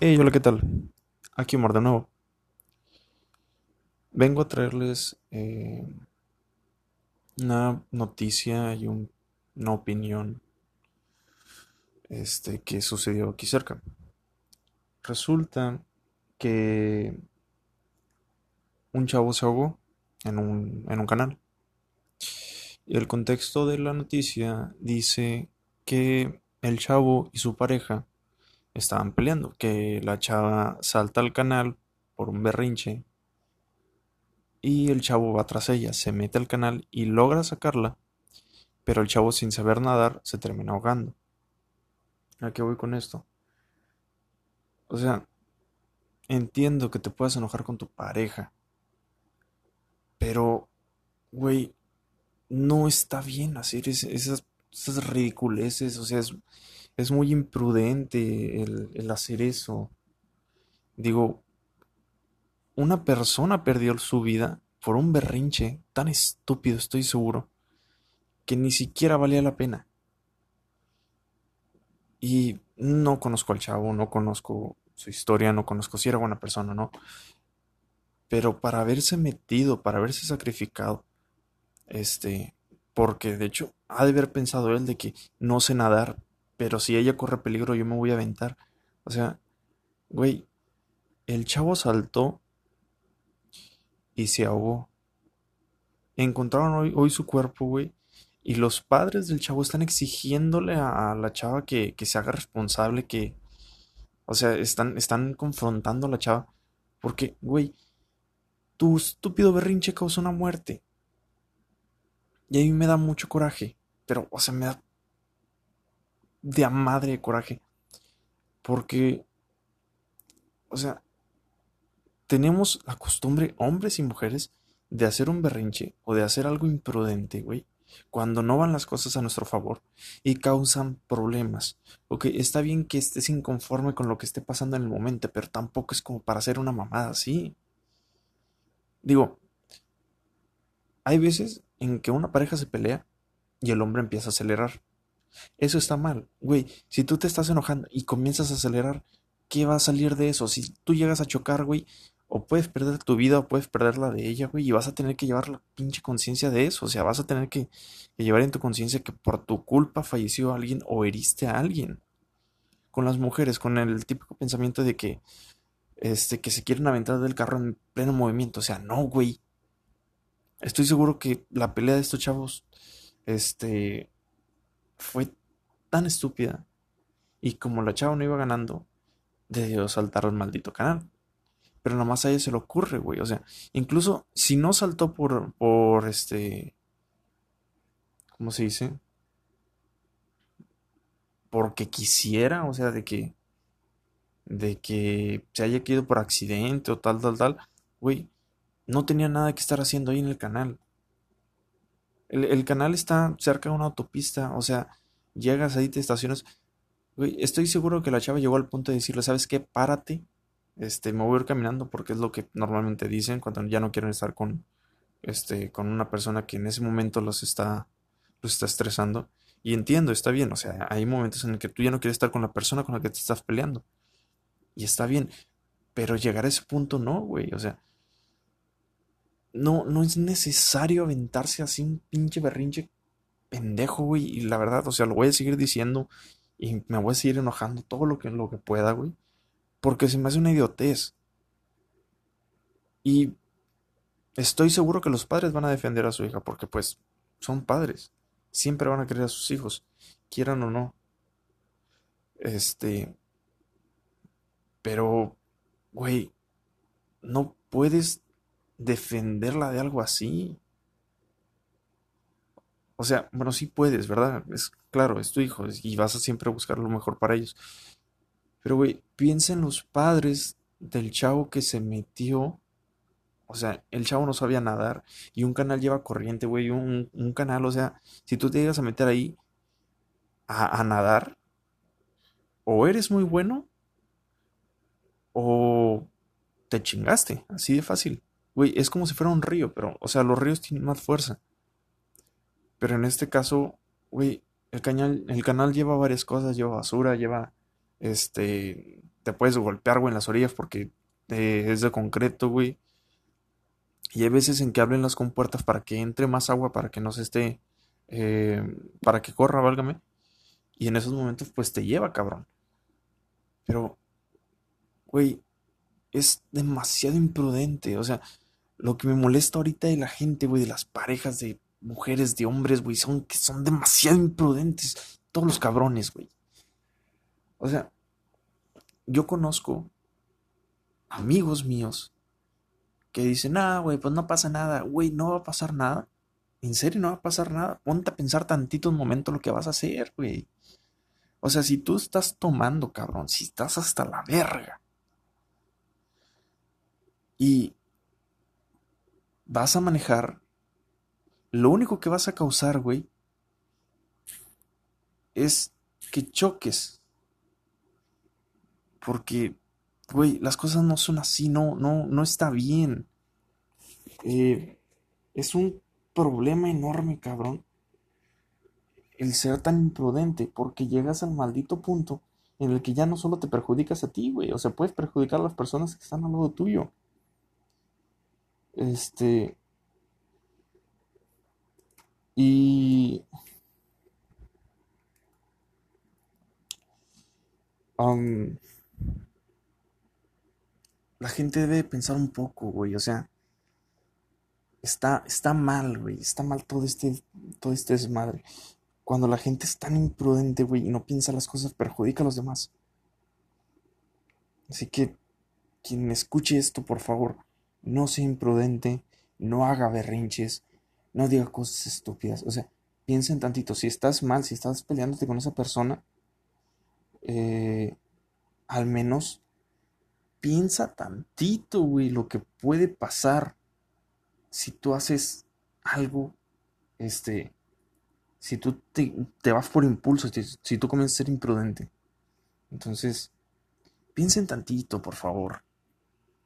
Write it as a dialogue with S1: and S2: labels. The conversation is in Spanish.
S1: Hey, hola, ¿qué tal? Aquí Omar de nuevo. Vengo a traerles eh, una noticia y un- una opinión este, que sucedió aquí cerca. Resulta que un chavo se ahogó en un, en un canal. Y el contexto de la noticia dice que el chavo y su pareja estaban peleando, que la chava salta al canal por un berrinche y el chavo va tras ella, se mete al canal y logra sacarla, pero el chavo sin saber nadar se termina ahogando. ¿A qué voy con esto? O sea, entiendo que te puedas enojar con tu pareja, pero, güey, no está bien hacer es- esas, esas ridiculeces, o sea, es, es muy imprudente el, hacer eso. Digo, una persona perdió su vida por un berrinche tan estúpido, estoy seguro, que ni siquiera valía la pena. Y no conozco al chavo, no conozco su historia, no conozco si era buena persona o no. Pero para haberse metido, para haberse sacrificado, este, porque de hecho ha de haber pensado él de que no sé nadar, pero si ella corre peligro yo me voy a aventar. O sea, güey, el chavo saltó y se ahogó. Encontraron hoy, hoy su cuerpo, güey, y los padres del chavo están exigiéndole a, la chava que, que se haga responsable, que, o sea, están, están confrontando a la chava, porque, güey, Tu estúpido berrinche causó una muerte. Y a mí me da mucho coraje. Pero, o sea, me da de a madre de coraje. Porque, o sea, tenemos la costumbre, hombres y mujeres, de hacer un berrinche o de hacer algo imprudente, güey. Cuando no van las cosas a nuestro favor y causan problemas. Ok, está bien que estés inconforme con lo que esté pasando en el momento, pero tampoco es como para hacer una mamada así. Digo, hay veces en que una pareja se pelea y el hombre empieza a acelerar. Eso está mal, güey. Si tú te estás enojando y comienzas a acelerar, ¿qué va a salir de eso? Si tú llegas a chocar, güey, o puedes perder tu vida o puedes perder la de ella, güey, y vas a tener que llevar la pinche conciencia de eso. O sea, vas a tener que, que llevar en tu conciencia que por tu culpa falleció alguien o heriste a alguien. Con las mujeres, con el típico pensamiento de que, este, que se quieren aventar del carro en pleno movimiento. O sea, no, güey. Estoy seguro que la pelea de estos chavos, este, fue tan estúpida. Y como la chava no iba ganando, decidió saltar al maldito canal. Pero nada más a ella se le ocurre, güey. O sea, incluso si no saltó por, por este, ¿cómo se dice? Porque quisiera, o sea, de que, de que se haya caído por accidente o tal, tal, tal, güey, no tenía nada que estar haciendo ahí en el canal. El, el canal está cerca de una autopista, o sea, llegas ahí, te estacionas. Estoy seguro que la chava llegó al punto de decirle, ¿sabes qué? Párate, este, me voy a ir caminando porque es lo que normalmente dicen cuando ya no quieren estar con, este, con una persona que en ese momento los está, los está estresando. Y entiendo, está bien, o sea, hay momentos en el que tú ya no quieres estar con la persona con la que te estás peleando. Y está bien, pero llegar a ese punto no, güey, o sea, no, no es necesario aventarse así un pinche berrinche pendejo, güey. Y la verdad, o sea, lo voy a seguir diciendo y me voy a seguir enojando todo lo que, lo que pueda, güey. Porque se me hace una idiotez. Y estoy seguro que los padres van a defender a su hija porque pues son padres. Siempre van a querer a sus hijos, quieran o no. Este, pero, güey, no puedes defenderla de algo así. O sea, bueno, sí puedes, ¿verdad? Es claro, es tu hijo y vas a siempre buscar lo mejor para ellos. Pero, güey, piensa en los padres del chavo que se metió. O sea, el chavo no sabía nadar y un canal lleva corriente, güey. Un, canal, o sea, si tú te llegas a meter ahí a, a nadar, o eres muy bueno o te chingaste, así de fácil. Güey, es como si fuera un río, pero, o sea, los ríos tienen más fuerza. Pero en este caso, güey, el canal, el canal lleva varias cosas, lleva basura, lleva, este, te puedes golpear, güey, en las orillas porque eh, es de concreto, güey. Y hay veces en que abren las compuertas para que entre más agua, para que no se esté, eh, para que corra, válgame. Y en esos momentos, pues te lleva, cabrón. Pero, güey, es demasiado imprudente. O sea, lo que me molesta ahorita de la gente, güey, de las parejas de mujeres, de hombres, güey, son que son demasiado imprudentes. Todos los cabrones, güey. O sea, yo conozco amigos míos que dicen, ah, güey, pues no pasa nada, güey, no va a pasar nada. ¿En serio no va a pasar nada? Ponte a pensar tantito un momento lo que vas a hacer, güey. O sea, si tú estás tomando, cabrón, si estás hasta la verga. Y vas a manejar, lo único que vas a causar, güey, es que choques. Porque, güey, las cosas no son así, no, no, no está bien. Eh, es un problema enorme, cabrón. El ser tan imprudente, porque llegas al maldito punto en el que ya no solo te perjudicas a ti, güey, o sea, puedes perjudicar a las personas que están al lado tuyo. Este. Y. la gente debe pensar un poco, güey. O sea, está, está mal, güey. Está mal todo este, todo este desmadre. Cuando la gente es tan imprudente, güey, y no piensa las cosas, perjudica a los demás. Así que, quien escuche esto, por favor, no sea imprudente, no haga berrinches, no diga cosas estúpidas. O sea, piensen tantito, si estás mal, si estás peleándote con esa persona, eh, al menos piensa tantito, güey, lo que puede pasar si tú haces algo, este, si tú te, vas por impulso, si, tú comienzas a ser imprudente. Entonces, piensen tantito, por favor.